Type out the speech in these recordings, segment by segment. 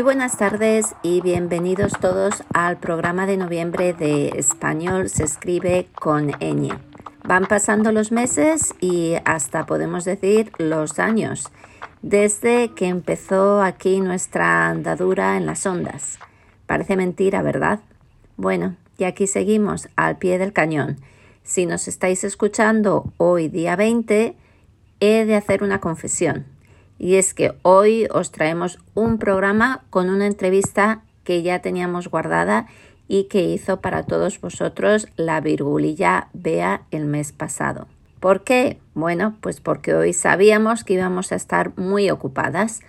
Muy buenas tardes y bienvenidos todos al programa de noviembre de Español se escribe con ñ. Van pasando los meses y hasta podemos decir los años desde que empezó aquí nuestra andadura en las ondas. Parece mentira, ¿verdad? Bueno, y aquí seguimos al pie del cañón. Si nos estáis escuchando hoy día 20, he de hacer una confesión. Y es que hoy os traemos un programa con una entrevista que ya teníamos guardada y que hizo para todos vosotros la virgulilla Bea el mes pasado. ¿Por qué? Bueno, pues porque hoy sabíamos que íbamos a estar muy ocupadas,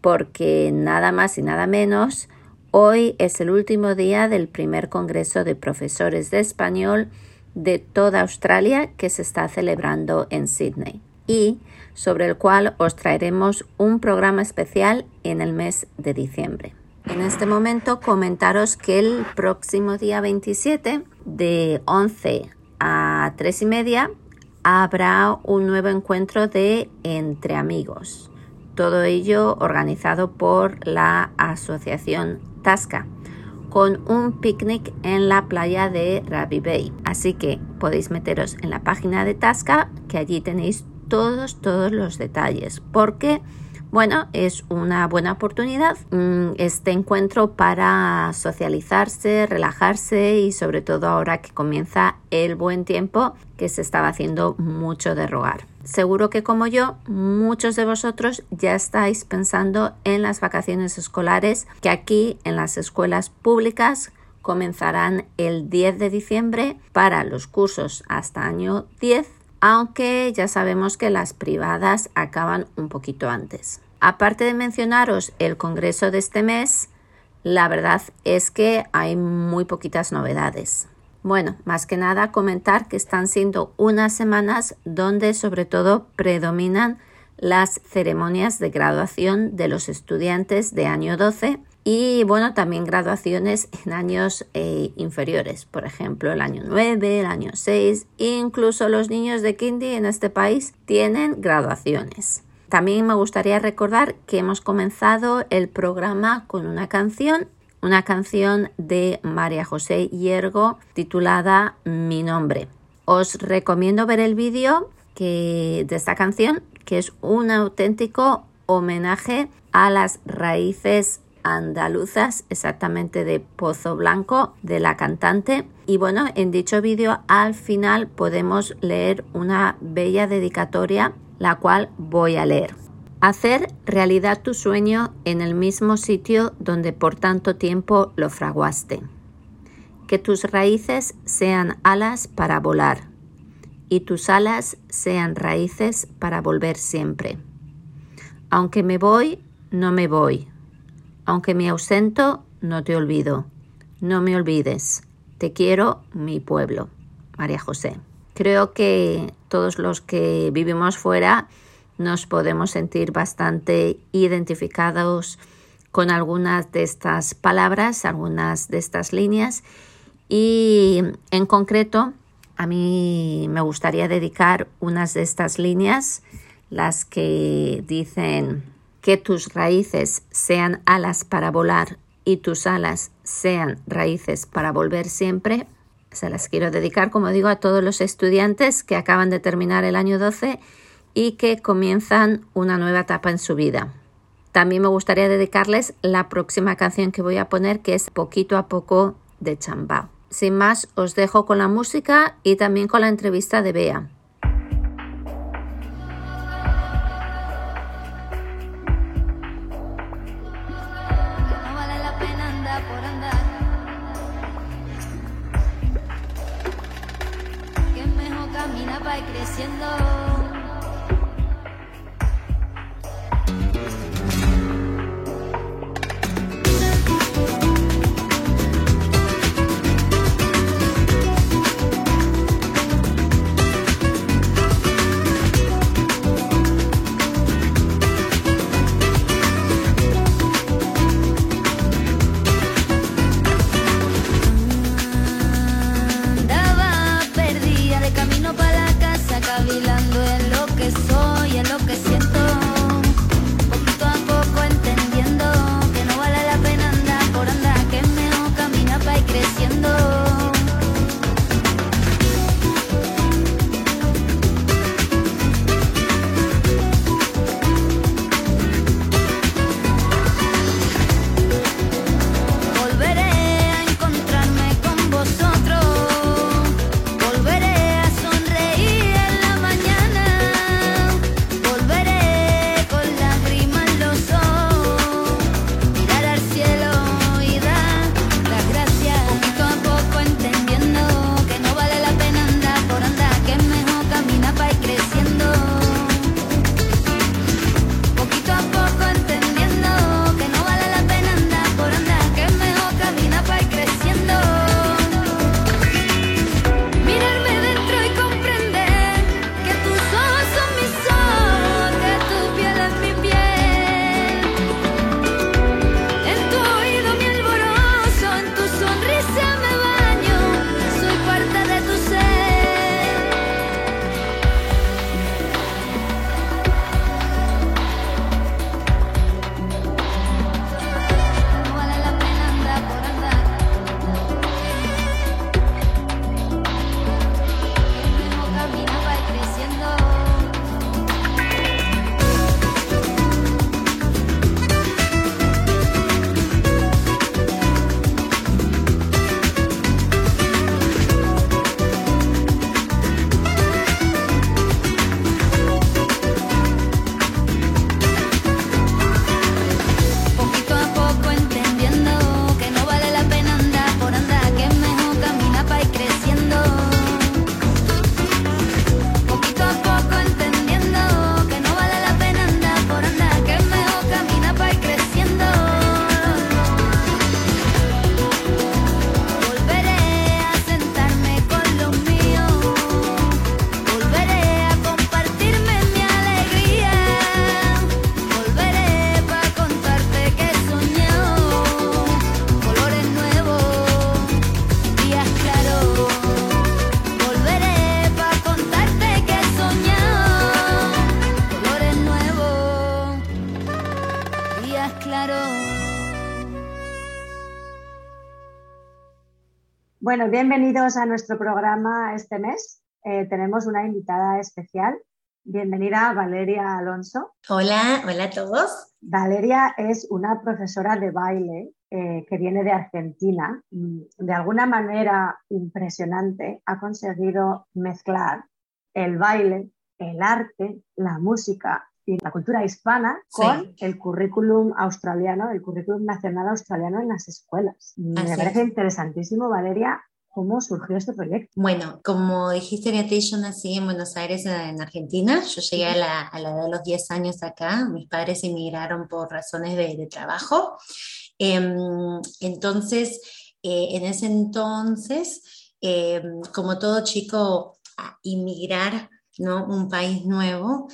porque nada más y nada menos, hoy es el último día del primer Congreso de Profesores de Español de toda Australia que se está celebrando en Sydney y sobre el cual os traeremos un programa especial en el mes de diciembre. En este momento comentaros que el próximo día 27 de 11 a 3 y media habrá un nuevo encuentro de Entre Amigos. Todo ello organizado por la Asociación Tasca con un picnic en la playa de Rabi Bay. Así que podéis meteros en la página de Tasca que allí tenéis todos, todos los detalles. Porque bueno, es una buena oportunidad mm, este encuentro para socializarse, relajarse y sobre todo ahora que comienza el buen tiempo que se estaba haciendo mucho de rogar. Seguro que como yo, muchos de vosotros ya estáis pensando en las vacaciones escolares que aquí en las escuelas públicas comenzarán el 10 de diciembre para los cursos hasta año 10 aunque ya sabemos que las privadas acaban un poquito antes. Aparte de mencionaros el congreso de este mes, la verdad es que hay muy poquitas novedades. Bueno, más que nada comentar que están siendo unas semanas donde sobre todo predominan las ceremonias de graduación de los estudiantes de año 12 y bueno, también graduaciones en años eh, inferiores, por ejemplo, el año 9, el año 6, incluso los niños de Kindy en este país tienen graduaciones. También me gustaría recordar que hemos comenzado el programa con una canción, una canción de María José Hiergo titulada Mi nombre. Os recomiendo ver el vídeo de esta canción, que es un auténtico homenaje a las raíces andaluzas, exactamente de Pozo Blanco, de la cantante. Y bueno, en dicho vídeo al final podemos leer una bella dedicatoria, la cual voy a leer. Hacer realidad tu sueño en el mismo sitio donde por tanto tiempo lo fraguaste. Que tus raíces sean alas para volar y tus alas sean raíces para volver siempre. Aunque me voy, no me voy aunque me ausento, no te olvido. No me olvides. Te quiero, mi pueblo. María José. Creo que todos los que vivimos fuera nos podemos sentir bastante identificados con algunas de estas palabras, algunas de estas líneas y en concreto a mí me gustaría dedicar unas de estas líneas, las que dicen que tus raíces sean alas para volar y tus alas sean raíces para volver siempre, se las quiero dedicar, como digo, a todos los estudiantes que acaban de terminar el año 12 y que comienzan una nueva etapa en su vida. También me gustaría dedicarles la próxima canción que voy a poner, que es Poquito a Poco de Chambao. Sin más, os dejo con la música y también con la entrevista de Bea. Bueno, bienvenidos a nuestro programa este mes. Eh, tenemos una invitada especial. Bienvenida Valeria Alonso. Hola, hola a todos. Valeria es una profesora de baile eh, que viene de Argentina. De alguna manera impresionante ha conseguido mezclar el baile, el arte, la música y la cultura hispana con el currículum australiano, el currículum nacional australiano en las escuelas. Me parece interesantísimo, Valeria, ¿Cómo surgió este proyecto? Bueno, como dijiste, Beatriz, yo nací en Buenos Aires, en Argentina. Yo llegué a la, a la edad de los 10 años acá. Mis padres emigraron por razones de, de trabajo. Em, entonces, eh, en ese entonces, em, como todo chico, inmigrar, ¿no? Un país nuevo,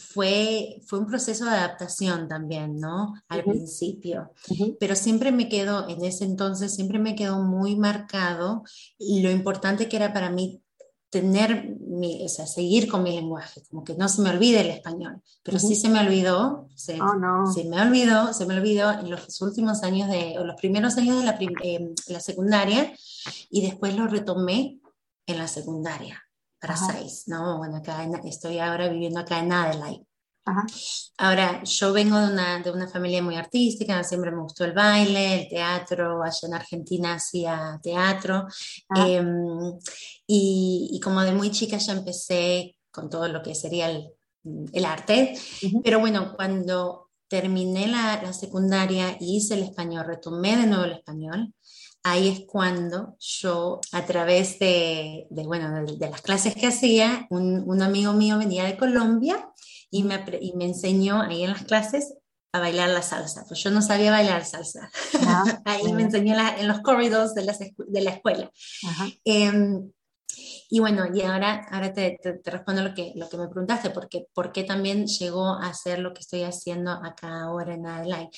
fue, fue un proceso de adaptación también, ¿no? Al principio. Pero siempre me quedó, en ese entonces, siempre me quedó muy marcado lo importante que era para mí tener, mi, o sea, seguir con mi lenguaje, como que no se me olvide el español, pero sí se me olvidó, se, oh, no. se, me olvidó, se me olvidó en los últimos años de, o los primeros años de la, eh, la secundaria, y después lo retomé en la secundaria para seis, ¿no? Bueno, acá estoy ahora viviendo acá en Adelaide. Ahora, yo vengo de una, de una familia muy artística, siempre me gustó el baile, el teatro, allá en Argentina hacía teatro, em, y, y, como de muy chica ya empecé con todo lo que sería el, el arte, pero bueno, cuando terminé la, la secundaria y hice el español, retomé de nuevo el español, ahí es cuando yo, a través de, bueno, de, las clases que hacía, un, amigo mío venía de Colombia y me, y me enseñó ahí en las clases a bailar la salsa, pues yo no sabía bailar salsa. Ah, ahí me enseñó en los corredores de, de la escuela. Em, y bueno, y ahora, ahora te, te, respondo lo que, lo que me preguntaste, porque, ¿por qué también llegó a hacer lo que estoy haciendo acá ahora en Adelaide?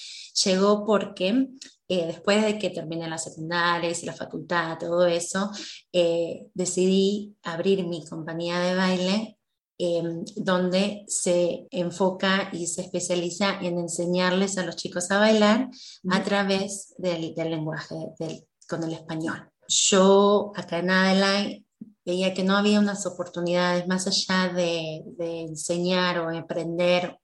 Llegó porque eh, después de que terminé la secundaria y la facultad, todo eso, eh, decidí abrir mi compañía de baile em, donde se enfoca y se especializa en enseñarles a los chicos a bailar a través del, del lenguaje, del, con el español. Yo acá en Adelaide veía que no había unas oportunidades más allá de, de enseñar o aprender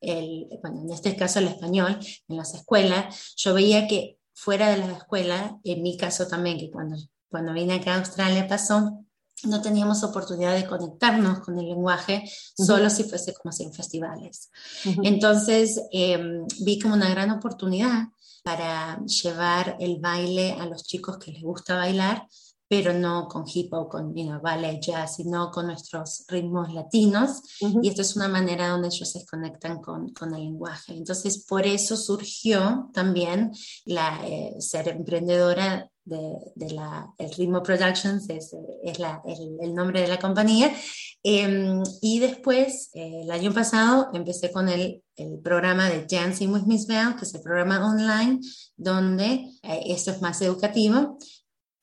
el, bueno, en este caso el español, en las escuelas, yo veía que fuera de las escuelas, en mi caso también, que cuando, cuando vine acá a Australia pasó, no teníamos oportunidad de conectarnos con el lenguaje, solo si fuese como si en festivales. Entonces em, vi como una gran oportunidad para llevar el baile a los chicos que les gusta bailar pero no con hip hop, con you ballet, jazz, sino con nuestros ritmos latinos. Y esto es una manera donde ellos se conectan con, con el lenguaje. Entonces, por eso surgió también la, eh, ser emprendedora de, de, la, el Ritmo Productions, es, es la, el, el, nombre de la compañía. Em, y después, eh, el año pasado, empecé con el, el, programa de Dancing with Miss Bell, que es el programa online, donde eh, esto es más educativo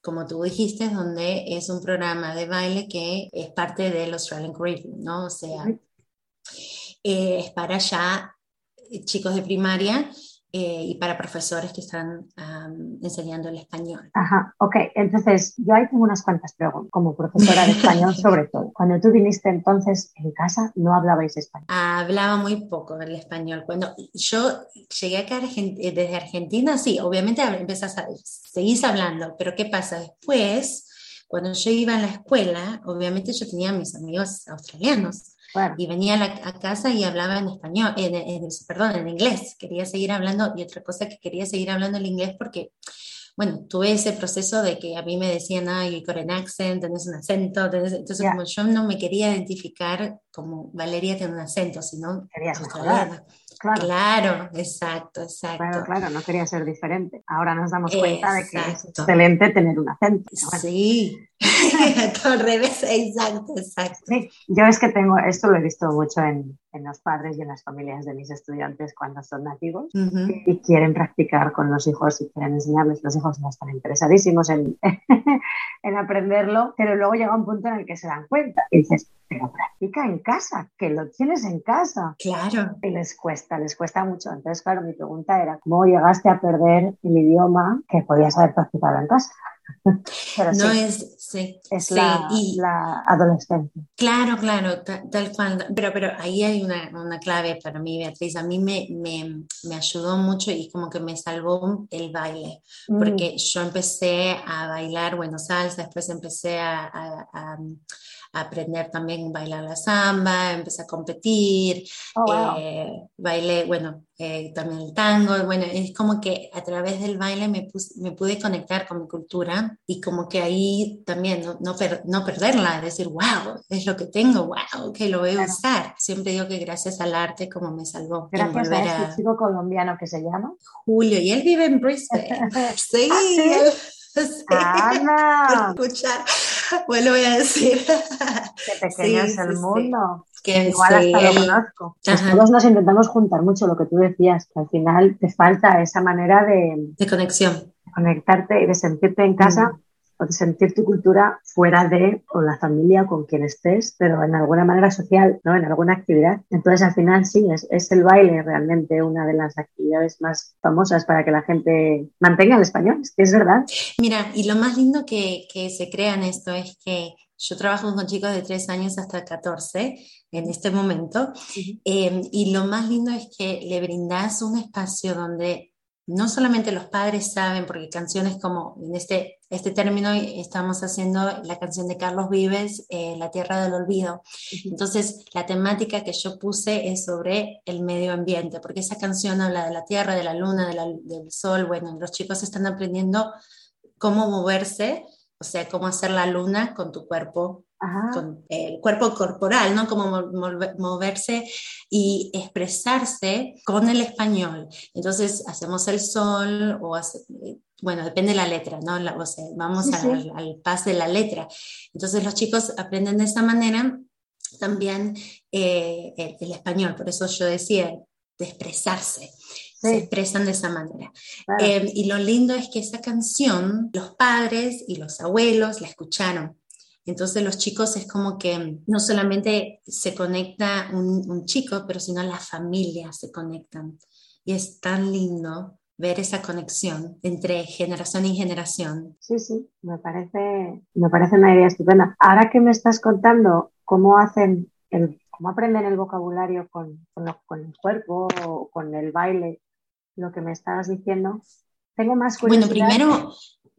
como tú dijiste, donde es un programa de baile que es parte del Australian Curriculum, ¿no? O sea, eh, es para ya chicos de primaria eh, y para profesores que están enseñando el español. Ajá, ok. Entonces, yo ahí tengo unas cuantas preguntas, como profesora de español sobre todo. Cuando tú viniste entonces en casa, ¿no hablabais español? Hablaba muy poco el español. Cuando yo llegué acá eh, desde Argentina, sí, obviamente empezás a, seguís hablando, pero ¿qué pasa? Después, cuando yo iba a la escuela, obviamente yo tenía mis amigos australianos y venía a, casa y hablaba en español, en, perdón, en inglés. Quería seguir hablando y otra cosa que quería seguir hablando en inglés porque, bueno, tuve ese proceso de que a mí me decían, ay, con an accent, tenés un acento. entonces, como yo no me quería identificar como Valeria tiene un acento, sino Querías australiana. Claro. exacto, exacto. Claro, claro, no quería ser diferente. Ahora nos damos cuenta de que es excelente tener un acento. Sí, al revés, exacto, exacto. Sí, yo es que tengo, esto lo he visto mucho en, en los padres y en las familias de mis estudiantes cuando son nativos y quieren practicar con los hijos y quieren enseñarles. Los hijos no están interesadísimos en, en aprenderlo, pero luego llega un punto en el que se dan cuenta y dices, pero practica en casa, que lo tienes en casa. Claro. Y les cuesta, les cuesta mucho. Entonces, claro, mi pregunta era, ¿cómo llegaste a perder el idioma que podías haber practicado en casa? Pero No sí, es, sí, es sí, la, y- la adolescencia. Claro, claro, ta- tal, cual. Pero, pero ahí hay una, una clave para mí, Beatriz. A mí me, me, me ayudó mucho y como que me salvó el baile, Mm, porque yo empecé a bailar, bueno, salsa, después empecé a, a- a- a aprender también a bailar la samba, empecé a competir, oh, wow. eh, bailé, bueno, eh, también el tango, bueno, es como que a través del baile me, me pude conectar con mi cultura y como que ahí también no, no, per- no perderla, decir, wow, es lo que tengo, wow, que lo voy a Claro. usar. Siempre digo que gracias al arte como me salvó Gracias a este a chico colombiano que se llama. Julio y él vive en Brisbane. Sí, ¿Ah, sí? sí. ¡Ana! Escuchar, bueno, voy a decir ¡Qué pequeño Sí, es el sí, sí. mundo! que Igual sí, hasta lo conozco. Pues todos nos intentamos juntar mucho lo que tú decías, que al final te falta esa manera de de conexión. conectarte y de sentirte en casa o de sentir tu cultura fuera de o la familia con quien estés, pero en alguna manera social, ¿no? En alguna actividad. Entonces, al final, sí, es, es el baile realmente una de las actividades más famosas para que la gente mantenga el español. Es que es verdad. Mira, y lo más lindo que, que se crea en esto es que yo trabajo con chicos de 3 años hasta 14 en este momento, eh, y lo más lindo es que le brindas un espacio donde no solamente los padres saben, porque canciones como en este, este término estamos haciendo la canción de Carlos Vives, eh, La Tierra del Olvido. Entonces, la temática que yo puse es sobre el medio ambiente, porque esa canción habla de la tierra, de la luna, de la- del sol. Bueno, los chicos están aprendiendo cómo moverse, o sea, cómo hacer la luna con tu cuerpo Ajá. con el cuerpo corporal, ¿no? Como mo- mo- moverse y expresarse con el español. Entonces hacemos el sol o hace- bueno, depende de la letra, ¿no? La- o sea, vamos Sí, al, sí. al pas de la letra. Entonces los chicos aprenden de esa manera también eh, el, el español, por eso yo decía, de expresarse. Se Sí, expresan de esa manera. claro. Eh, y lo lindo es que esa canción, los padres y los abuelos la escucharon. Entonces los chicos es como que no solamente se conecta un, un chico, pero sino las familias se conectan. Y es tan lindo ver esa conexión entre generación y generación. Sí, sí, me parece, me parece una idea estupenda. Ahora que me estás contando cómo hacen el, cómo aprenden el vocabulario con, con, lo- con el cuerpo o con el baile, lo que me estabas diciendo, tengo más Bueno, curiosidad primero,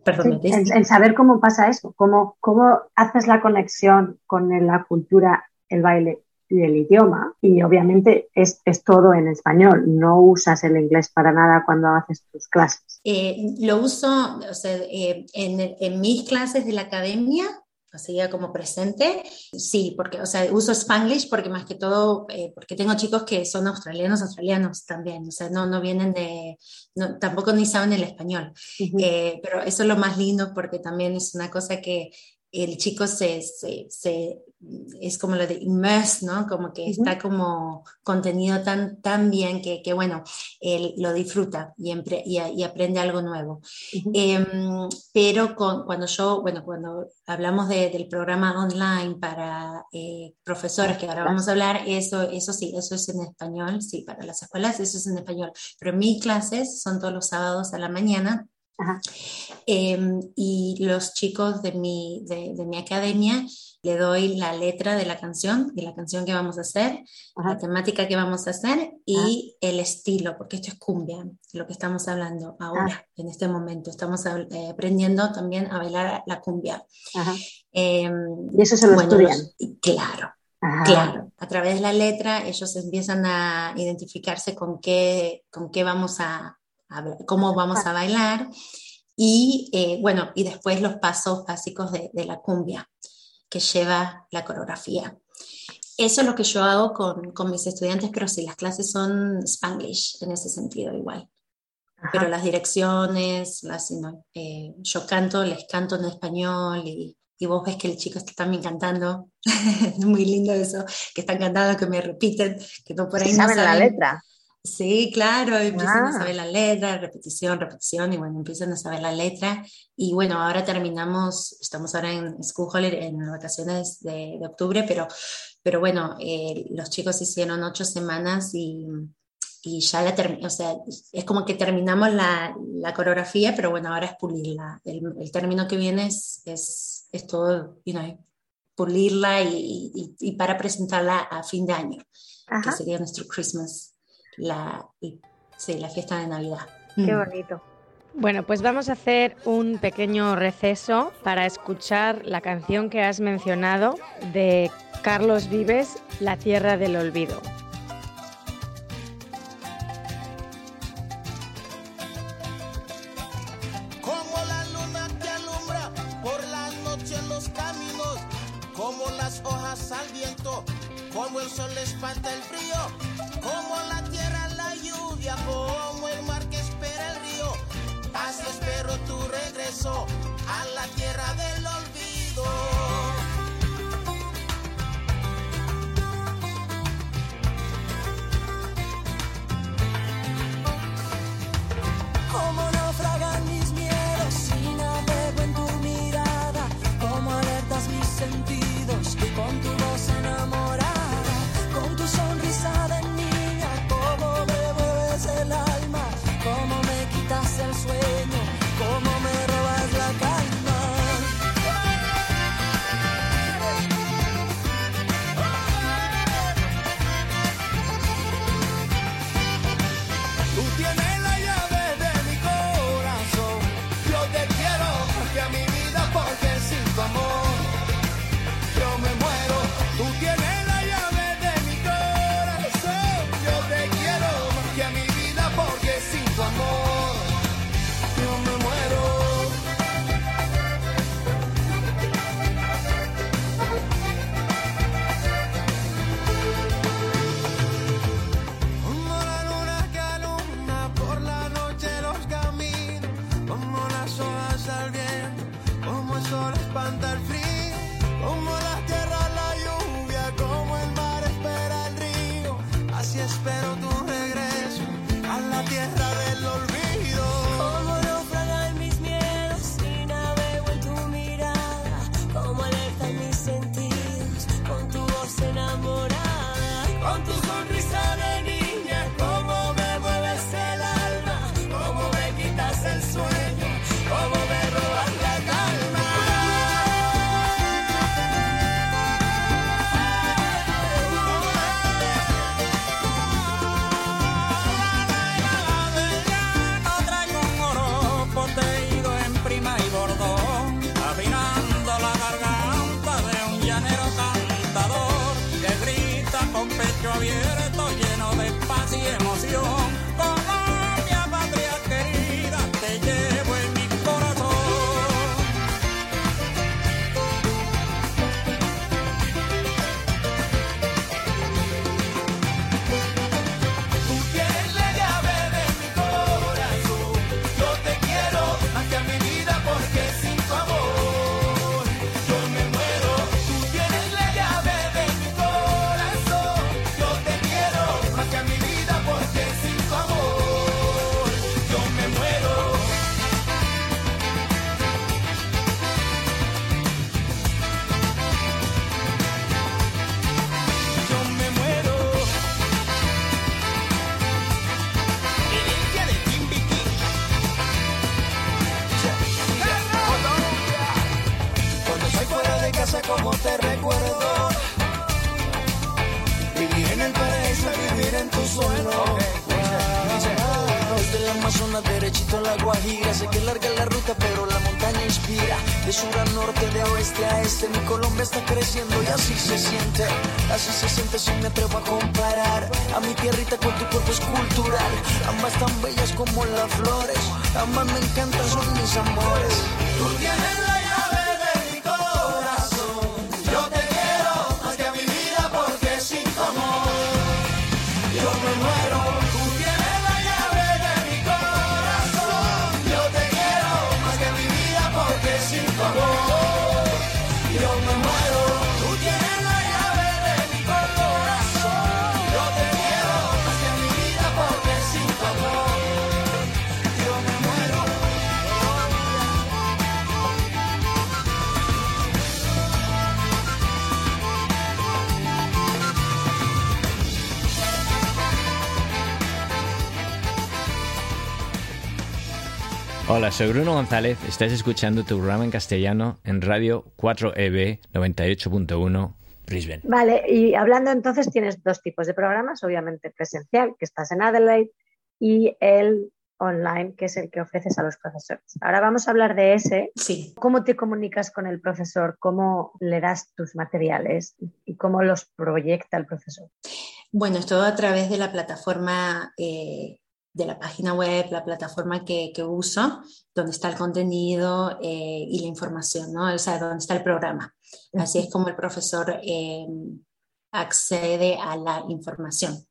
perdón, sí, saber cómo pasa eso, cómo, cómo haces la conexión con la cultura, el baile y el idioma. Y obviamente es, es todo en español, no usas el inglés para nada cuando haces tus clases. Eh, lo uso, o sea, eh, en, en mis clases de la academia, así como presente, sí, porque, o sea, uso Spanglish porque más que todo, eh, porque tengo chicos que son australianos, australianos también, o sea, no, no vienen de, no, tampoco ni saben el español. Ujú. Eh, pero eso es lo más lindo porque también es una cosa que el chico se, se, se- es como lo de immerse, ¿no? Como que está como contenido tan, tan bien que, que, bueno, él lo disfruta y, y, y aprende algo nuevo. Em, pero con- cuando yo, bueno, cuando hablamos de- del programa online para eh, profesores, que ahora vamos a hablar, eso, eso sí, eso es en español, sí, para las escuelas, eso es en español. Pero mis clases son todos los sábados a la mañana Ajá. Em, y los chicos de mi, de, de mi academia le doy la letra de la canción, de la canción que vamos a hacer, Ajá. la temática que vamos a hacer y el estilo, porque esto es cumbia, lo que estamos hablando ahora, en este momento. Estamos habl- eh, aprendiendo también a bailar la cumbia. Em, Y eso se lo bueno, estudian. los- claro, Ajá. Claro, a través de la letra ellos empiezan a identificarse con qué, con qué vamos a, a ver, cómo vamos a bailar y eh, bueno, y después los pasos básicos de, de la cumbia que lleva la coreografía. Eso es lo que yo hago con, con mis estudiantes, pero sí, las clases son Spanglish en ese sentido igual. Ajá. Pero las direcciones, las, no, eh, yo canto, les canto en español y, y vos ves que el chico está también cantando. es muy lindo eso, que están cantando, que me repiten, que no por ahí Sí no saben la letra. Sí, claro, empiezan ah. a saber ah. la letra, repetición, repetición, y bueno, empiezan a saber la letra. Y bueno, ahora terminamos, estamos ahora en School Holiday, en vacaciones de, de, octubre, pero, pero bueno, eh, los chicos hicieron ocho semanas y, y ya la terminamos, o sea, es como que terminamos la, la coreografía, pero bueno, ahora es pulirla. El, el término que viene es, es, es todo, you know, pulirla y, y, y, para presentarla a fin de año, Ajá. que sería nuestro Christmas la, sí, la fiesta de Navidad. Qué mm. bonito. Bueno, pues vamos a hacer un pequeño receso para escuchar la canción que has mencionado de Carlos Vives, La Tierra del Olvido. como te recuerdo. Vivir en el paraíso y vivir en tu suelo. La Amazonas derechito a la Guajira, sé que larga la ruta pero la montaña inspira. De sur a norte, de oeste a este, mi Colombia está creciendo y así se siente. Así se siente si me atrevo a comparar a mi tierrita con tu cuerpo escultural. Ambas tan bellas como las flores, ambas me encantan, son mis amores. Tú tienes la Hola, soy Bruno González. Estás escuchando tu programa en castellano en Radio 4EB 98.1 Brisbane. Vale, y hablando entonces, tienes dos tipos de programas, obviamente presencial, que estás en Adelaide, y el online, que es el que ofreces a los profesores. Ahora vamos a hablar de ese. Sí. ¿Cómo te comunicas con el profesor? ¿Cómo le das tus materiales? ¿Y cómo los proyecta el profesor? Bueno, es todo a través de la plataforma, eh, de la página web, la plataforma que, que uso, donde está el contenido eh, y la información, ¿no? O sea, donde está el programa. Así es como el profesor eh, accede a la información.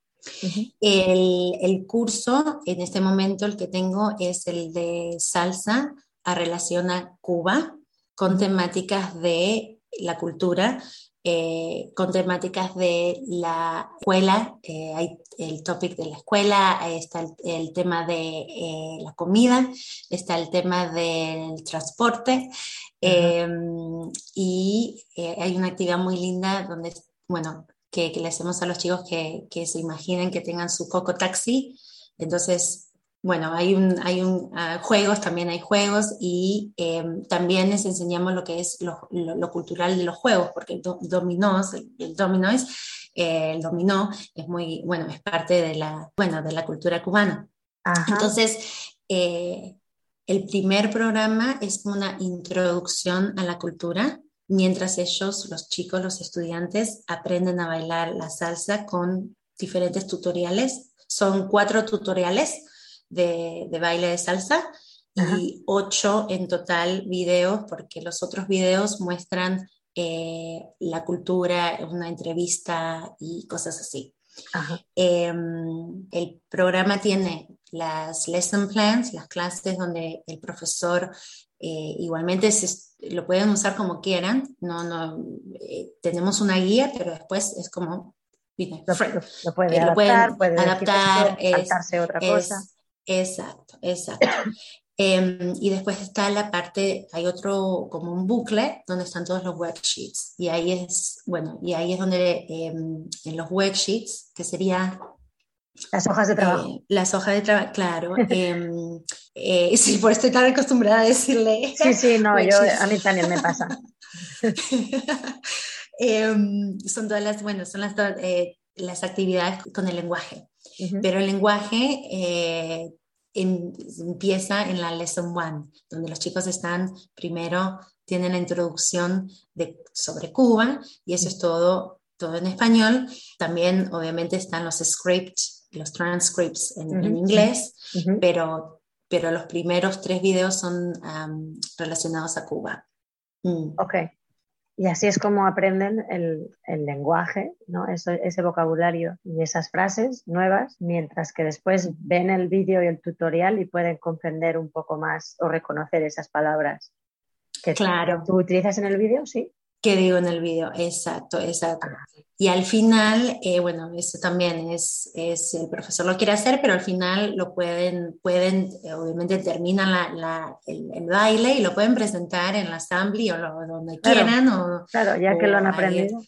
el, el curso, en este momento, el que tengo es el de salsa a relación a Cuba, con temáticas de la cultura eh, con temáticas de la escuela, eh, hay el topic de la escuela, está el, el tema de eh, la comida, está el tema del transporte eh, y eh, hay una actividad muy linda donde, bueno, que, que le hacemos a los chicos que, que se imaginen que tengan su coco taxi, entonces bueno, hay un, hay un uh, juegos, también hay juegos y eh, también les enseñamos lo que es lo, lo, lo cultural de los juegos, porque el do, dominó, el, dominó es, eh, el dominó es muy, bueno, es parte de la, bueno, de la cultura cubana. Ajá. Entonces, eh, el primer programa es una introducción a la cultura, mientras ellos, los chicos, los estudiantes, aprenden a bailar la salsa con diferentes tutoriales. Son cuatro tutoriales de, de baile de salsa Ajá. y ocho en total videos, porque los otros videos muestran eh, la cultura, una entrevista y cosas así. Eh, el programa tiene las lesson plans, las clases donde el profesor eh, igualmente se, lo pueden usar como quieran. No, no, eh, tenemos una guía, pero después es como lo, lo, puede eh, adaptar, puede adaptar, decir, saltarse otra es, cosa. Exacto, exacto. eh, y después está la parte, hay otro como un bucle donde están todos los worksheets. Y ahí es, bueno, y ahí es donde eh, en los worksheets, que sería las hojas de trabajo. Eh, las hojas de trabajo, claro. eh, eh, sí, por estoy tan acostumbrada a decirle. Sí, sí, no, yo, a mí también me pasa. Em, son todas las, bueno, son las, eh, las actividades con el lenguaje. Uh -huh. Pero el lenguaje eh, en, empieza en la lesson one, donde los chicos están primero, tienen la introducción de, sobre Cuba, y eso es todo, todo en español. También, obviamente, están los scripts, los transcripts en, uh -huh. en inglés, pero, pero los primeros tres videos son um, relacionados a Cuba. Mm. Ok. Y así es como aprenden el, el lenguaje, ¿no? Eso, ese vocabulario y esas frases nuevas, mientras que después ven el vídeo y el tutorial y pueden comprender un poco más o reconocer esas palabras que claro. tú, tú utilizas en el vídeo, ¿sí? Que digo en el video, exacto, exacto. Y al final, eh, bueno, eso también es, es, el profesor lo quiere hacer, pero al final lo pueden, pueden eh, obviamente terminan la, la, el, el, baile y lo pueden presentar en la assembly o lo, donde claro, quieran. O, claro, ya o que lo han aprendido. Ahí,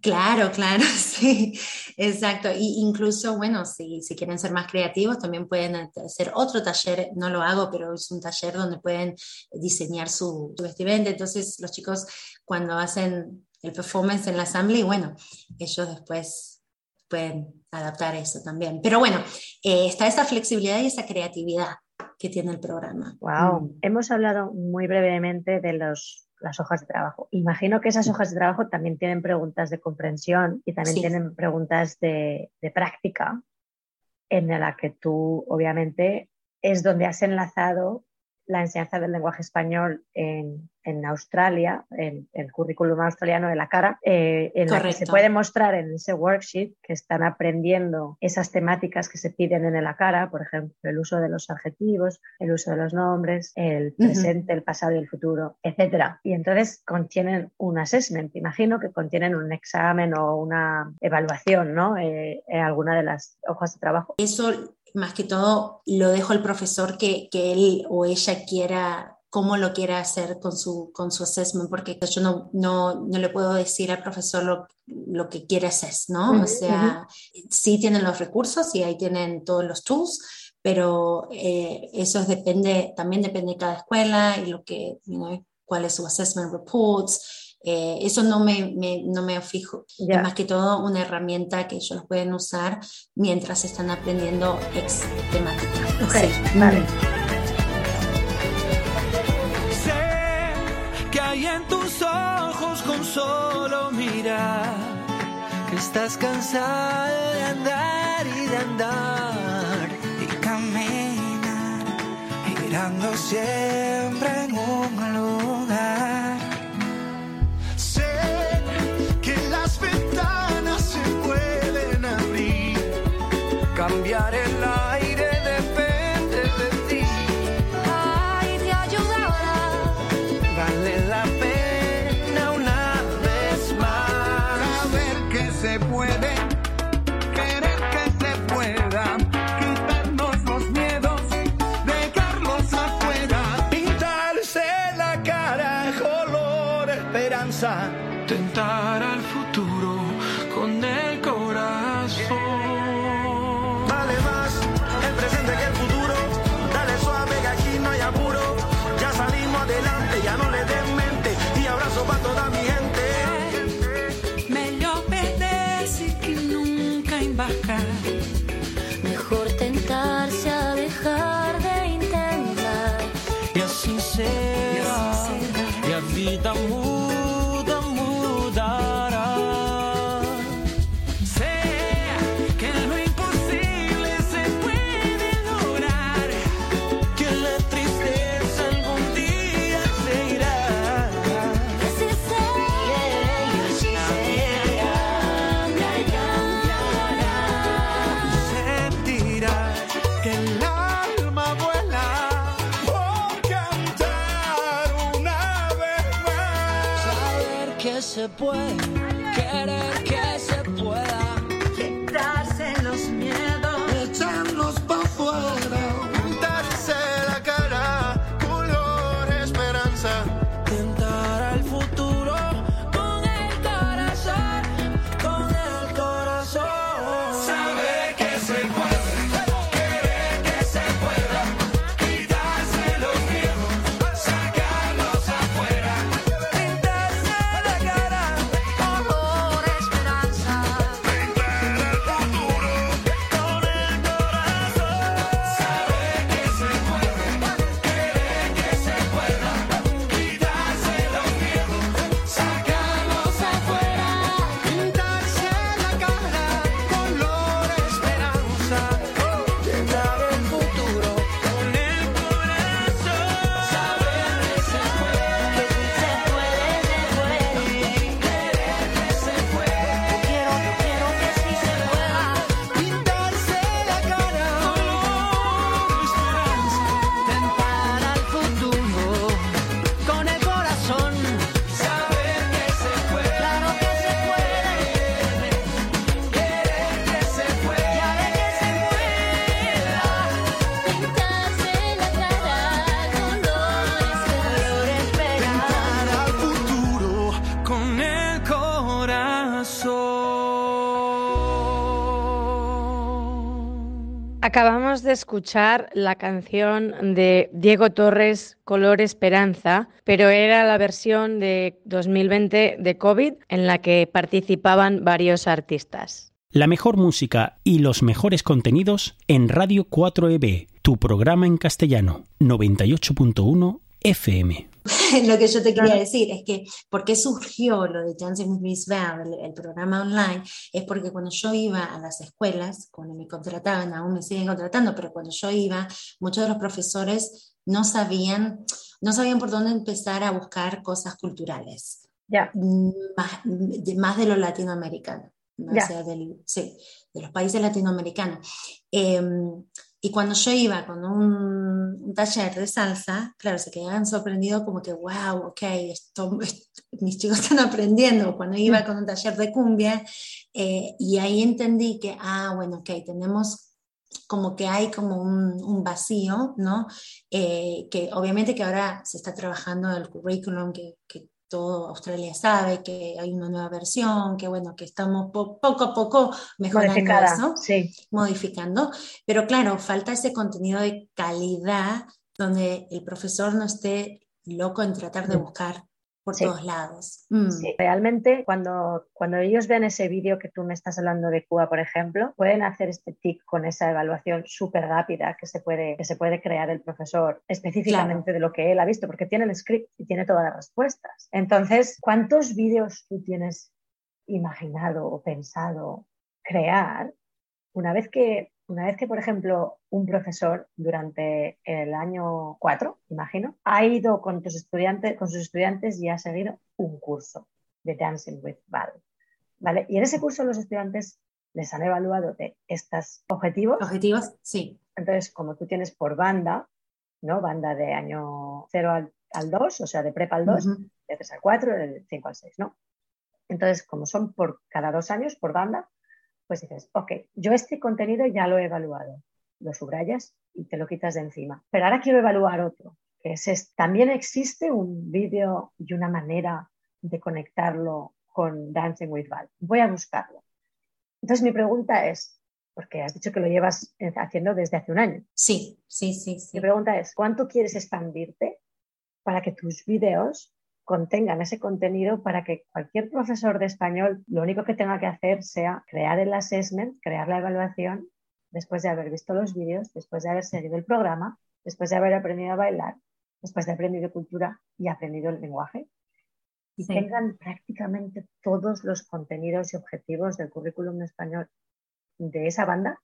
Claro, claro, sí, exacto. Y incluso, bueno, si, si, quieren ser más creativos, también pueden hacer otro taller, no lo hago, pero es un taller donde pueden diseñar su, su vestimenta. Entonces, los chicos cuando hacen el performance en la asamblea, bueno, ellos después pueden adaptar eso también. Pero bueno, eh, está esa flexibilidad y esa creatividad que tiene el programa. Wow, mm. hemos hablado muy brevemente de los las hojas de trabajo. Imagino que esas hojas de trabajo también tienen preguntas de comprensión y también sí. tienen preguntas de, de, práctica en la que tú, obviamente, es donde has enlazado la enseñanza del lenguaje español en, en Australia, en, el currículum australiano de la cara, eh, en Correcto. la que se puede mostrar en ese worksheet que están aprendiendo esas temáticas que se piden en la cara, por ejemplo, el uso de los adjetivos, el uso de los nombres, el presente, uh -huh. el pasado y el futuro, etc. Y entonces contienen un assessment, imagino que contienen un examen o una evaluación, ¿no? Eh, en alguna de las hojas de trabajo. Eso más que todo lo dejo al profesor que, que él o ella quiera cómo lo quiera hacer con su, con su assessment, porque yo no, no, no le puedo decir al profesor lo, lo que quiere hacer, ¿no? Uh -huh, o sea, uh -huh. sí tienen los recursos y ahí tienen todos los tools, pero eh, eso depende, también depende de cada escuela y lo que, you know, cuál es su assessment reports. Eh, eso no me, me- no me fijo, Ya. es más que todo una herramienta que ellos pueden usar mientras están aprendiendo ex temática. Ok, Sí. vale. Sé que hay en tus ojos con solo mirar que estás cansado de andar y de andar y caminar girando siempre en un lugar. Cambiar el aire depende de ti. Ay, te ayudará. Vale la pena una vez más saber que se puede, querer que se pueda, quitarnos los miedos, dejarlos afuera, pintarse la cara color esperanza, vida muda, que Acabamos de escuchar la canción de Diego Torres, Color Esperanza, pero era la versión de 2020 de COVID en la que participaban varios artistas. La mejor música y los mejores contenidos en Radio 4EB, tu programa en castellano, 98.1 FM. lo que yo te quería decir es que, ¿por qué surgió lo de Dancing with Miss Val, el, el programa online? Es porque cuando yo iba a las escuelas, cuando me contrataban, aún me siguen contratando, pero cuando yo iba, muchos de los profesores no sabían, no sabían por dónde empezar a buscar cosas culturales. Ya. Más de, más de lo latinoamericano. ¿no? Ya. O sea, del, sí, de los países latinoamericanos. Eh, y cuando yo iba con un, un, taller de salsa, claro, se quedaban sorprendidos como que, wow, ok, esto, esto, mis chicos están aprendiendo. Cuando iba con un taller de cumbia, eh, y ahí entendí que, ah, bueno, ok, tenemos como que hay como un, un vacío, ¿no? Eh, que obviamente que ahora se está trabajando el currículum, que, que todo Australia sabe que hay una nueva versión, que bueno, que estamos po- poco a poco mejorando eso, sí. modificando, pero claro, falta ese contenido de calidad donde el profesor no esté loco en tratar de buscar por Sí. todos lados. Mm. Sí, realmente cuando, cuando ellos vean ese vídeo que tú me estás hablando de Cuba, por ejemplo, pueden hacer este tic con esa evaluación súper rápida que se, puede, que se puede crear el profesor específicamente de lo que él ha visto, porque tiene el script y tiene todas las respuestas. Entonces, ¿cuántos vídeos tú tienes imaginado o pensado crear una vez que, una vez que, por ejemplo, un profesor durante el año 4, imagino, ha ido con, tus estudiantes, con sus estudiantes y ha seguido un curso de Dancing with Val. ¿Vale? Y en ese curso los estudiantes les han evaluado de estos objetivos. Objetivos, sí. Entonces, como tú tienes por banda, ¿no? Banda de año 0 al, al 2, o sea, de prepa al 2, Ujú. de 3 al 4, del 5 al 6, ¿no? Entonces, como son por cada dos años, por banda, pues dices, ok, yo este contenido ya lo he evaluado, lo subrayas y te lo quitas de encima. Pero ahora quiero evaluar otro, que es este. También existe un vídeo y una manera de conectarlo con Dancing with Val. Voy a buscarlo. Entonces mi pregunta es, porque has dicho que lo llevas haciendo desde hace un año. Sí, sí, sí, sí. Mi pregunta es, ¿cuánto quieres expandirte para que tus videos contengan ese contenido para que cualquier profesor de español lo único que tenga que hacer sea crear el assessment, crear la evaluación, después de haber visto los vídeos, después de haber seguido el programa, después de haber aprendido a bailar, después de haber aprendido cultura y aprendido el lenguaje? Y Sí. tengan prácticamente todos los contenidos y objetivos del currículum español de esa banda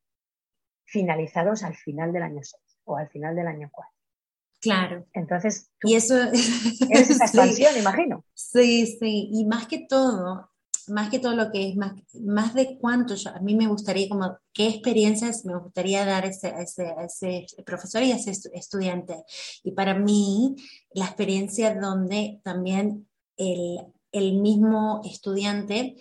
finalizados al final del año 6 o al final del año 4. Claro. Entonces, tú Y eso eres esa Sí. expansión, imagino. Sí, sí, y más que todo, más que todo lo que es más, más de cuánto yo, a mí me gustaría como qué experiencias me gustaría dar a ese, a ese, a ese profesor y a ese estu- estudiante. Y para mí, la experiencia donde también el, el mismo estudiante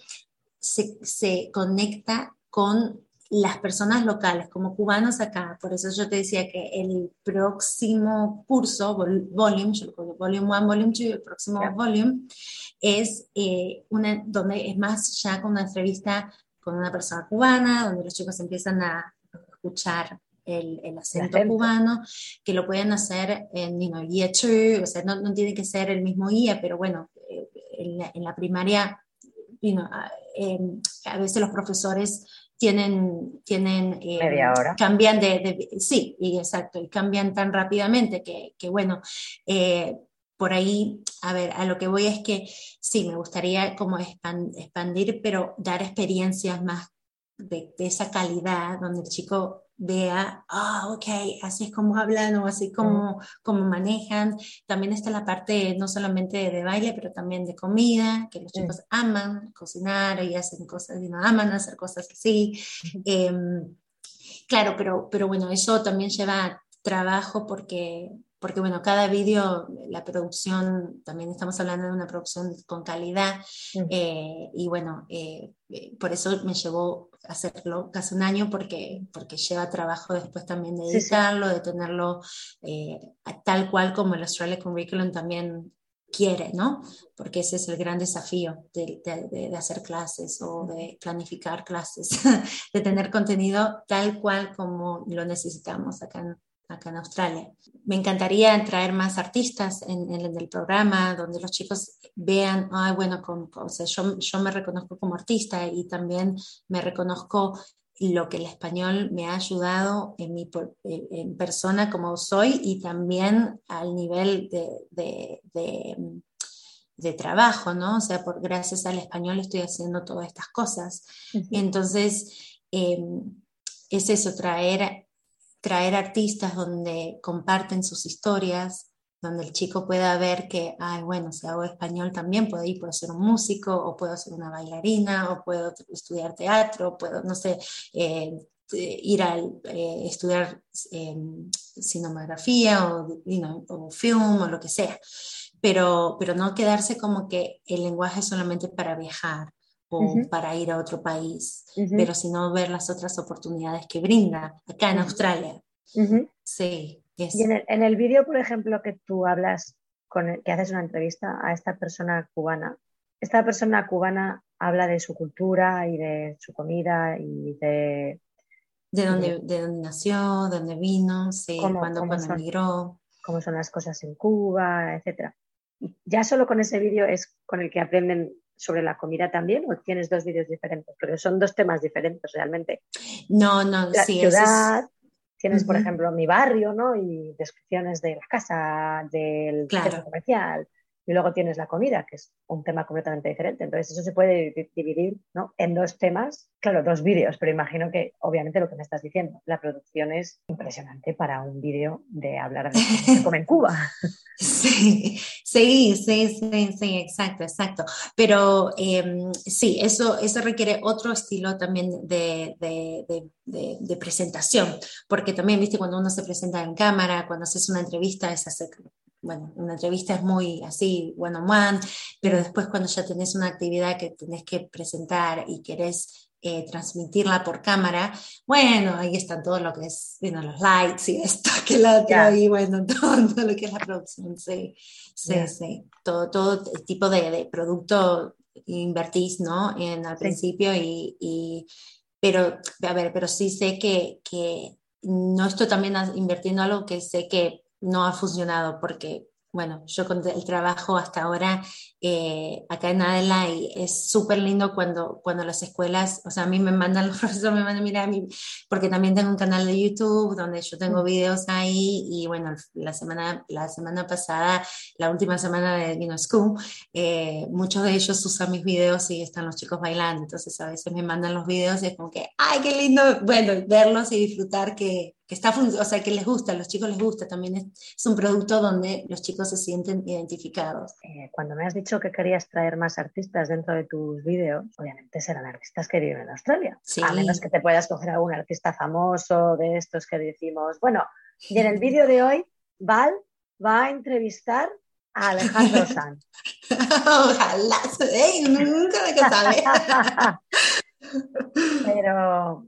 se, se conecta con las personas locales, como cubanos acá. Por eso yo te decía que el próximo curso, vol- volume, yo lo volume 1, volume 2, el próximo volume, es eh, una, donde es más ya con una entrevista con una persona cubana, donde los chicos empiezan a escuchar el, el acento cubano, que lo pueden hacer en you know, year two, o sea, no, no tiene que ser el mismo year, pero bueno, eh, en la, en la primaria, you know, a, em, a veces los profesores tienen, tienen eh, Media hora. cambian de, de- sí, y exacto, y cambian tan rápidamente que, que bueno, eh, por ahí, a ver, a lo que voy es que sí, me gustaría como expan- expandir, pero dar experiencias más de, de esa calidad, donde el chico vea, ah, ok, así es como hablan o así como, como manejan. También está la parte no solamente de, baile, pero también de comida, que los chicos aman cocinar y hacen cosas, y no aman hacer cosas así. Em, claro, pero, pero bueno, eso también lleva trabajo porque, porque bueno, cada vídeo, la producción, también estamos hablando de una producción con calidad Mm. eh, y bueno, eh, eh, por eso me llevó a hacerlo casi un año porque, porque lleva trabajo después también de Sí, sí. editarlo, de tenerlo eh, tal cual como el Australia Curriculum también quiere, ¿no? Porque ese es el gran desafío de, de- de- de hacer clases o de planificar clases, de tener contenido tal cual como lo necesitamos acá en, acá en Australia. Me encantaría traer más artistas en, en el programa donde los chicos vean, ay, bueno, con- o sea, yo, yo me reconozco como artista y también me reconozco lo que el español me ha ayudado en mi en persona como soy y también al nivel de, de- de, de trabajo, ¿no? O sea, por, gracias al español estoy haciendo todas estas cosas. Entonces, eh, es eso, traer, traer artistas donde comparten sus historias, donde el chico pueda ver que, ay, bueno, si hago español también puedo ir, puedo ser un músico, o puedo ser una bailarina, o puedo estudiar teatro, puedo, no sé, eh, eh, ir a estudiar eh, cinematografía o, you o film o lo que sea, pero, pero no quedarse como que el lenguaje es solamente para viajar o Ujú. para ir a otro país, Ujú. pero sino ver las otras oportunidades que brinda acá en. Australia. Sí, es, Y en el, en el vídeo, por ejemplo, que tú hablas con el- que haces una entrevista a esta persona cubana. Esta persona cubana habla de su cultura y de su comida y de De dónde, de dónde nació, de dónde vino, sí, Cómo- cuándo, cómo cuándo son. emigró. cómo son las cosas en Cuba. Y ya solo con ese vídeo es con el que aprenden sobre la comida también, o tienes dos vídeos diferentes, porque son dos temas diferentes realmente. No, no, La sí, eso es- ciudad, tienes por ejemplo mi barrio, ¿no? Y descripciones de la casa, del Claro. centro comercial, y luego tienes la comida, que es un tema completamente diferente. Entonces eso se puede di- dividir, ¿no? En dos temas, claro, dos vídeos, pero imagino que obviamente lo que me estás diciendo, la producción es impresionante para un vídeo de hablar de cómo en Cuba. Sí, sí, sí, sí, sí, exacto, exacto. Pero em, sí, eso, eso requiere otro estilo también de- de- de presentación, porque también, viste, cuando uno se presenta en cámara, cuando haces una entrevista, es hacer, bueno, una entrevista es muy así, one on one, pero después cuando ya tenés una actividad que tenés que presentar y querés eh, transmitirla por cámara, bueno, ahí están todo lo que es, bueno, los lights y esto, que lo otro, Ya. y bueno, todo, todo lo que es la producción, sí, sí, Ya. sí, todo, todo tipo de, de producto invertís, ¿no? En al Sí. principio y, y- pero, a ver, pero sí sé que, que no estoy también invirtiendo algo que sé que no ha funcionado porque, bueno, yo con el trabajo hasta ahora eh, acá en Adelaide es súper lindo cuando, cuando las escuelas, o sea, a mí me mandan, los profesores me mandan, mira, a mí, porque también tengo un canal de YouTube donde yo tengo videos ahí y bueno, la semana, la semana pasada, la última semana de You know, School, eh, muchos de ellos usan mis videos y están los chicos bailando, entonces a veces me mandan los videos y es como que, ay, qué lindo, bueno, verlos y disfrutar que, que está, o sea, que les gusta, a los chicos les gusta, también es, es un producto donde los chicos se sienten identificados. Eh, cuando me has dicho que querías traer más artistas dentro de tus vídeos, obviamente serán artistas que viven en Australia. Sí. A menos que te puedas coger a algún artista famoso de estos que decimos, bueno, y en el vídeo de hoy, Val va a entrevistar a Alejandro Sanz. Ojalá, ¿eh? nunca de que sabe. Pero,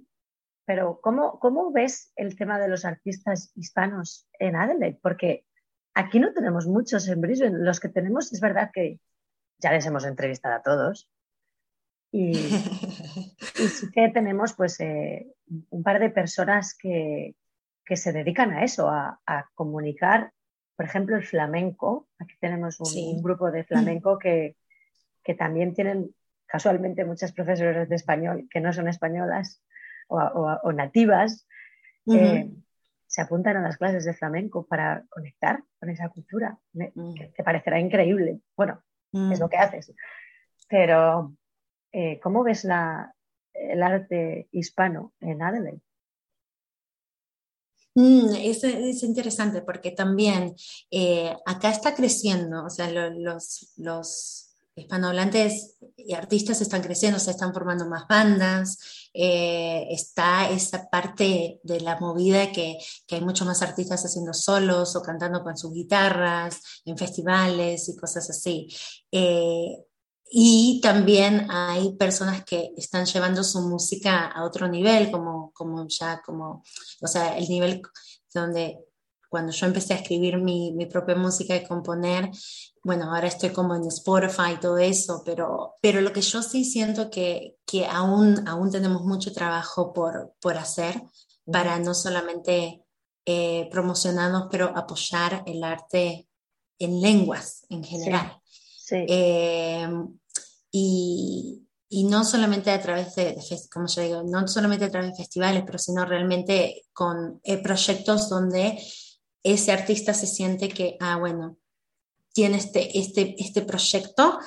pero ¿cómo, ¿cómo ves el tema de los artistas hispanos en Adelaide? Porque aquí no tenemos muchos en Brisbane. Los que tenemos es verdad que ya les hemos entrevistado a todos. Y, y sí que tenemos pues eh, un par de personas que, que se dedican a eso, a, a comunicar, por ejemplo, el flamenco. Aquí tenemos un, Sí. un grupo de flamenco que, que también tienen casualmente muchas profesoras de español que no son españolas o, o- o nativas. Ujú. eh, se apuntan a las clases de flamenco para conectar con esa cultura. Me- Mm. que te parecerá increíble. Bueno, Mm. es lo que haces. Pero, eh, ¿cómo ves la, el arte hispano en Adelaide? Mm, es, es interesante porque también eh, acá está creciendo, o sea, lo- los, los hispanohablantes y artistas están creciendo, se están formando más bandas, eh, está esa parte de la movida que, que hay muchos más artistas haciendo solos o cantando con sus guitarras en festivales y cosas así. Eh, y también hay personas que están llevando su música a otro nivel, como, como ya como, o sea, el nivel donde cuando yo empecé a escribir mi, mi propia música y componer, bueno, ahora estoy como en Spotify y todo eso, pero, pero lo que yo sí siento que, que aún, aún tenemos mucho trabajo por, por hacer para no solamente eh, promocionarnos, pero apoyar el arte en lenguas en general. Sí, Eh, y, y no solamente a través de, como yo digo, no solamente a través de festivales, pero sino realmente con eh, proyectos donde ese artista se siente que, ah, bueno, tiene este, este, este proyecto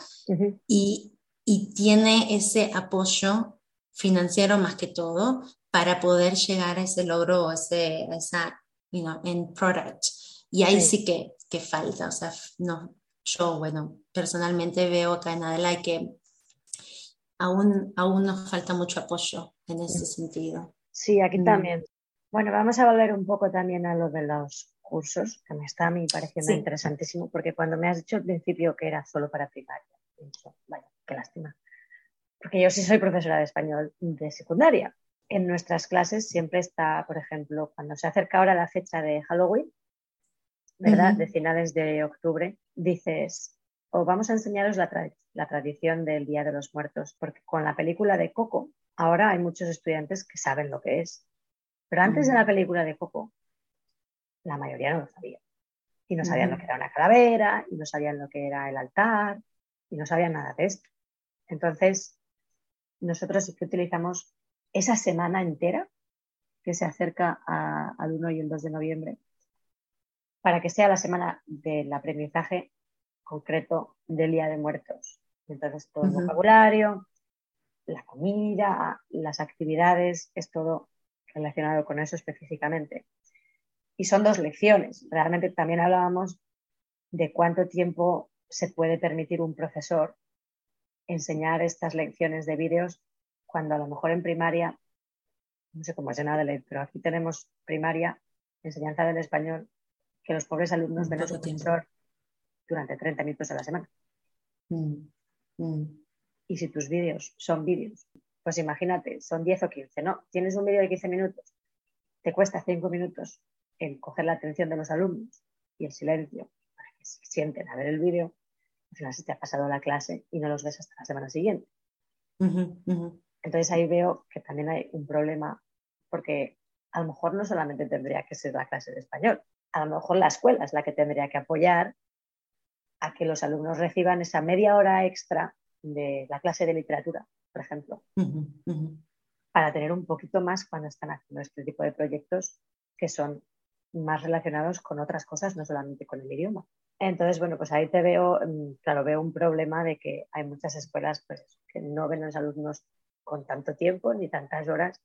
y, y tiene ese apoyo financiero más que todo para poder llegar a ese logro o ese, a esa, you know, end product. Y ahí Sí. sí, que, que falta, o sea, no, yo, bueno, personalmente veo acá en Adelaide que aún, aún nos falta mucho apoyo en ese sentido. Sí, aquí Mm. también. Bueno, vamos a volver un poco también a lo de los cursos, que me está a mí pareciendo Sí. interesantísimo, porque cuando me has dicho al principio que era solo para primaria, dicho, vaya, qué lástima. Porque yo sí soy profesora de español de secundaria. En nuestras clases siempre está, por ejemplo, cuando se acerca ahora la fecha de Halloween, ¿verdad? Ujú. De finales de octubre, dices, o vamos a enseñaros la, tra- la tradición del Día de los Muertos, porque con la película de Coco, ahora hay muchos estudiantes que saben lo que es. Pero antes de Mm. la película de Coco, la mayoría no lo sabía. Y no sabían lo que era una calavera, y no sabían lo que era el altar, y no sabían nada de esto. Entonces, nosotros sí que utilizamos esa semana entera que se acerca a- al 1 y el 2 de noviembre para que sea la semana del aprendizaje concreto del Día de Muertos. Entonces, todo el vocabulario, la comida, las actividades, es todo relacionado con eso específicamente. Y son dos lecciones. Realmente también hablábamos de cuánto tiempo se puede permitir un profesor enseñar estas lecciones de vídeos cuando a lo mejor en primaria, no sé cómo es en Adelaide, pero aquí tenemos primaria, enseñanza del español, que los pobres alumnos ven a su profesor durante 30 minutos a la semana. Mm, mm. Y si tus vídeos son vídeos, pues imagínate, son 10 o 15, ¿no? Tienes un vídeo de 15 minutos, te cuesta 5 minutos en coger la atención de los alumnos y el silencio para que se sienten a ver el vídeo, al final se te ha pasado la clase y no los ves hasta la semana siguiente. Entonces ahí veo que también hay un problema porque a lo mejor no solamente tendría que ser la clase de español, a lo mejor la escuela es la que tendría que apoyar a que los alumnos reciban esa media hora extra de la clase de literatura, por ejemplo, para tener un poquito más cuando están haciendo este tipo de proyectos que son más relacionados con otras cosas, no solamente con el idioma. Entonces, bueno, pues ahí te veo, mm, claro, veo un problema de que hay muchas escuelas pues, que no ven a los alumnos con tanto tiempo ni tantas horas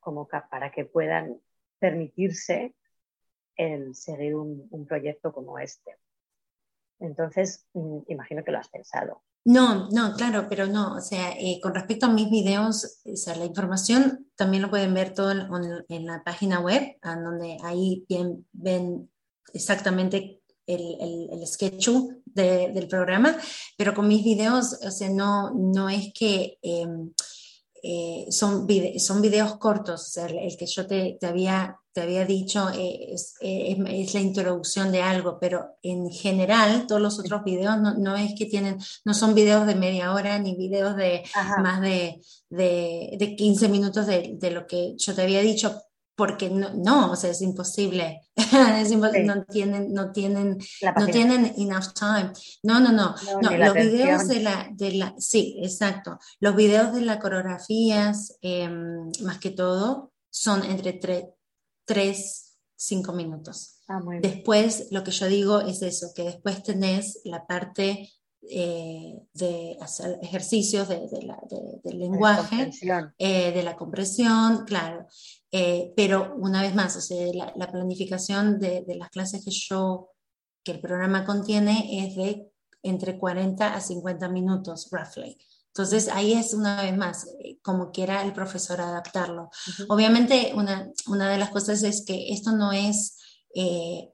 como para que puedan permitirse el seguir un, un proyecto como este. Entonces, mm, imagino que lo has pensado. No, no, claro, pero no, o sea, eh, con respecto a mis videos, o sea, la información también lo pueden ver todo en, en- en la página web, a donde ahí bien, ven exactamente el, el, el sketch de- del programa, pero con mis videos, o sea, no, no es que eh, eh, son, vide- son videos cortos, o sea, el, el que yo te, te había, te había dicho eh, es, eh, es- la introducción de algo, pero en general todos los otros videos no, no es que tienen, no son videos de media hora ni videos de Ajá. más de, de, de 15 minutos de, de lo que yo te había dicho, porque no, no, o sea, es imposible, es impo- Sí. no tienen, no tienen, no tienen enough time. No, no, no, No, no, los videos de la, de la, sí, exacto, los videos de las coreografías, em, más que todo, son entre 3, 5 minutos. Ah, muy bien. Después, lo que yo digo es eso, que después tenés la parte eh, de hacer ejercicios de, de la- de- del lenguaje, eh, de la compresión, claro. Eh, pero una vez más, o sea, la, la planificación de, de las clases que yo, que el programa contiene es de entre 40 a 50 minutos, roughly. Entonces ahí es una vez más, eh, como quiera el profesor adaptarlo. Obviamente una, una de las cosas es que esto no es eh,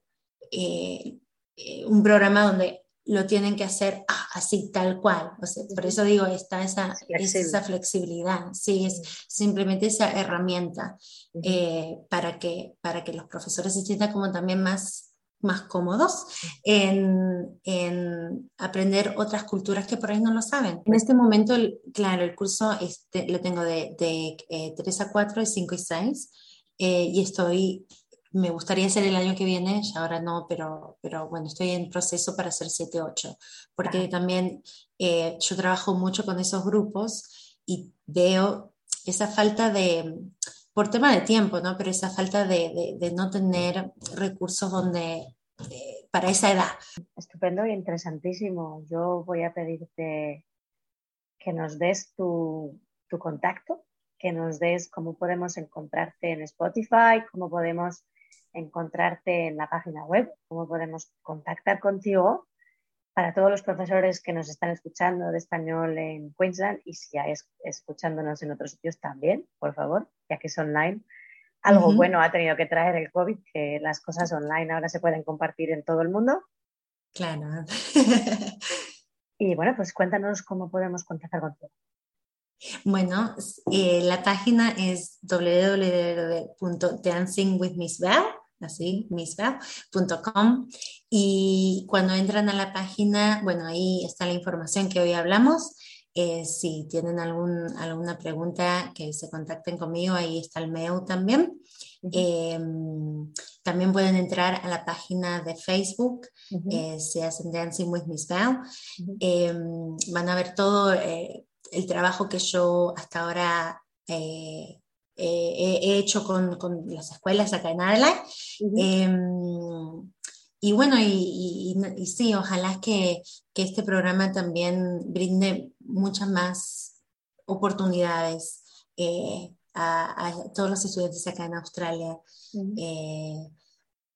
eh, eh, un programa donde lo tienen que hacer ah, así tal cual. O sea, por eso digo, está esa, Es esa flexibilidad, sí, es simplemente esa herramienta eh, para, que, para que los profesores se sientan como también más, más cómodos en, en aprender otras culturas que por ahí no lo saben. En este momento, el- claro, el curso este, lo tengo de, de eh, 3 a 4, de 5 y 6, eh, y estoy, me gustaría hacer el año que viene, ya ahora no, pero, pero bueno, estoy en proceso para hacer 7, 8, porque Ajá. también eh, yo trabajo mucho con esos grupos y veo esa falta de, por tema de tiempo, ¿no? Pero esa falta de, de- de no tener recursos donde, eh, para esa edad. Estupendo y interesantísimo. Yo voy a pedirte que nos des tu, tu contacto, que nos des cómo podemos encontrarte en Spotify, cómo podemos encontrarte en la página web, cómo podemos contactar contigo para todos los profesores que nos están escuchando de español en Queensland y si ya es escuchándonos en otros sitios también, por favor, ya que es online. Algo bueno ha tenido que traer el COVID, que las cosas online ahora se pueden compartir en todo el mundo. Claro. Y bueno, pues cuéntanos cómo podemos contactar contigo. Bueno, eh, la página es www.dancingwithmissbell, así, missbell.com. Y cuando entran a la página, bueno, ahí está la información que hoy hablamos. Eh, si tienen algún, alguna pregunta, que se contacten conmigo, ahí está el mail también. Eh, también pueden entrar a la página de Facebook, eh, se hacen Dancing with Miss Val. Eh, van a ver todo el trabajo que yo hasta ahora eh, eh, he hecho con, con las escuelas acá en Adelaide. Eh, y bueno, y, y- y- y sí, ojalá que, que este programa también brinde muchas más oportunidades eh, a, a todos los estudiantes acá en Australia.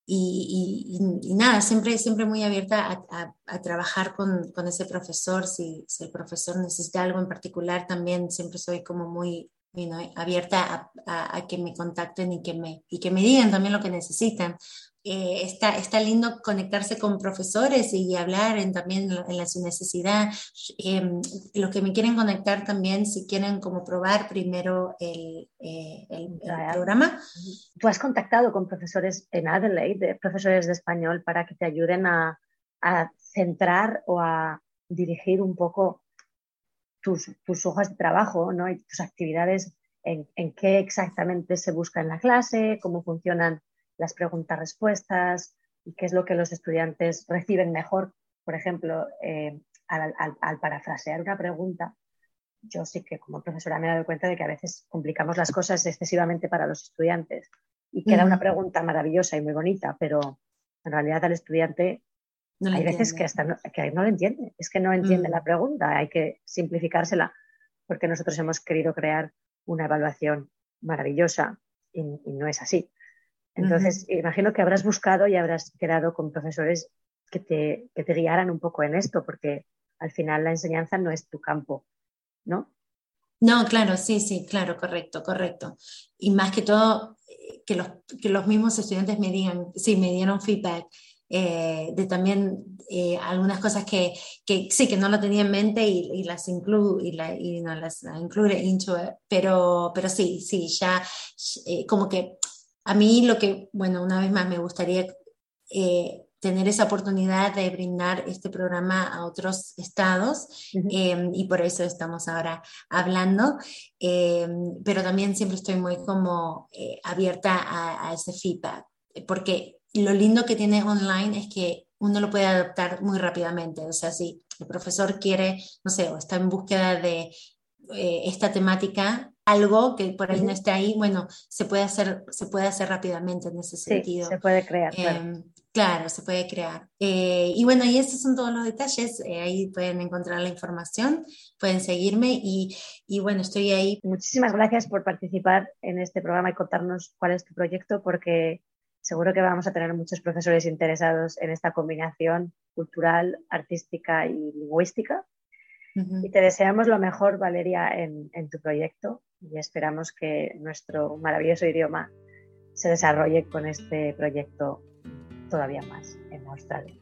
Y- nada, siempre, siempre muy abierta a, trabajar con, con ese profesor. Si, si el profesor necesita algo en particular, también siempre soy como muy you know, abierta a, a- a que me contacten y que me, y que me digan también lo que necesitan. Eh, está, está lindo conectarse con profesores y hablar en, también en, la- su necesidad. Eh, los que me quieren conectar también, si quieren como probar primero el, eh, el- el programa, ¿Tú has contactado con profesores en Adelaide, de- profesores de español, para que te ayuden a, a centrar o a dirigir un poco tus, tus hojas de trabajo ¿no? y tus actividades en, en qué exactamente se busca en la clase, cómo funcionan las preguntas-respuestas y qué es lo que los estudiantes reciben mejor? Por ejemplo, eh, al, al- al parafrasear una pregunta, yo sí que como profesora me he dado cuenta de que a veces complicamos las cosas excesivamente para los estudiantes y queda una pregunta maravillosa y muy bonita, pero en realidad al estudiante no hay veces que hasta no, que no lo entiende, es que no entiende Mm. la pregunta, hay que simplificársela porque nosotros hemos querido crear una evaluación maravillosa y, y no es así. Entonces, imagino que habrás buscado y habrás quedado con profesores que te, que te guiaran un poco en esto, porque al final la enseñanza no es tu campo, ¿no? No, claro, sí, sí, claro, correcto, correcto. Y más que todo, eh, que los, que los mismos estudiantes me digan, sí, me dieron feedback eh, de también eh, algunas cosas que, que sí, que no lo tenía en mente y, y las incluyo y, la, y no las incluye it, pero, pero sí, sí, ya eh, como que a mí lo que, bueno, una vez más me gustaría eh, tener esa oportunidad de brindar este programa a otros estados eh, y por eso estamos ahora hablando, eh, pero también siempre estoy muy como eh, abierta a, a ese feedback, porque lo lindo que tiene online es que uno lo puede adaptar muy rápidamente, o sea, si el profesor quiere, no sé, o está en búsqueda de eh, esta temática, algo que por ahí no esté ahí, bueno, se puede hacer, se puede hacer rápidamente en ese Sí, sentido. se puede crear, claro. Eh, claro, se puede crear. Eh, y bueno, y estos son todos los detalles. eh, ahí pueden encontrar la información, pueden seguirme y, y bueno, estoy ahí. Muchísimas gracias por participar en este programa y contarnos cuál es tu proyecto, porque seguro que vamos a tener muchos profesores interesados en esta combinación cultural, artística y lingüística. Y te deseamos lo mejor, Valeria, en, en tu proyecto y esperamos que nuestro maravilloso idioma se desarrolle con este proyecto todavía más en Australia.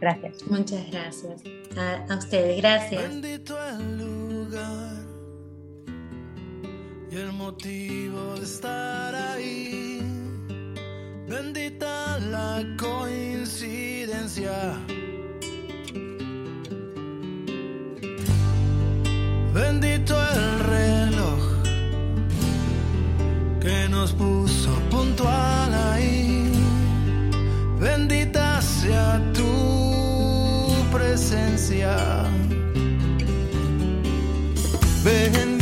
Gracias. Muchas gracias. A, a ustedes, gracias. Bendito el lugar y el motivo de estar ahí. Bendita la coincidencia. Bendito el reloj que nos puso puntual ahí. Bendita sea tu presencia. Bendito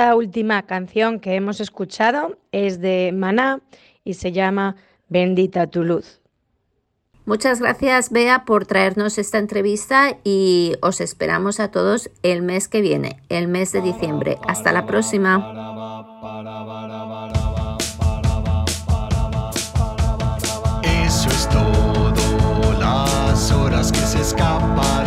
Esta última canción que hemos escuchado es de Maná y se llama Bendita tu luz. Muchas gracias Bea por traernos esta entrevista y os esperamos a todos el mes que viene, el mes de diciembre. Hasta la próxima. Eso es todo, las horas que se escapan.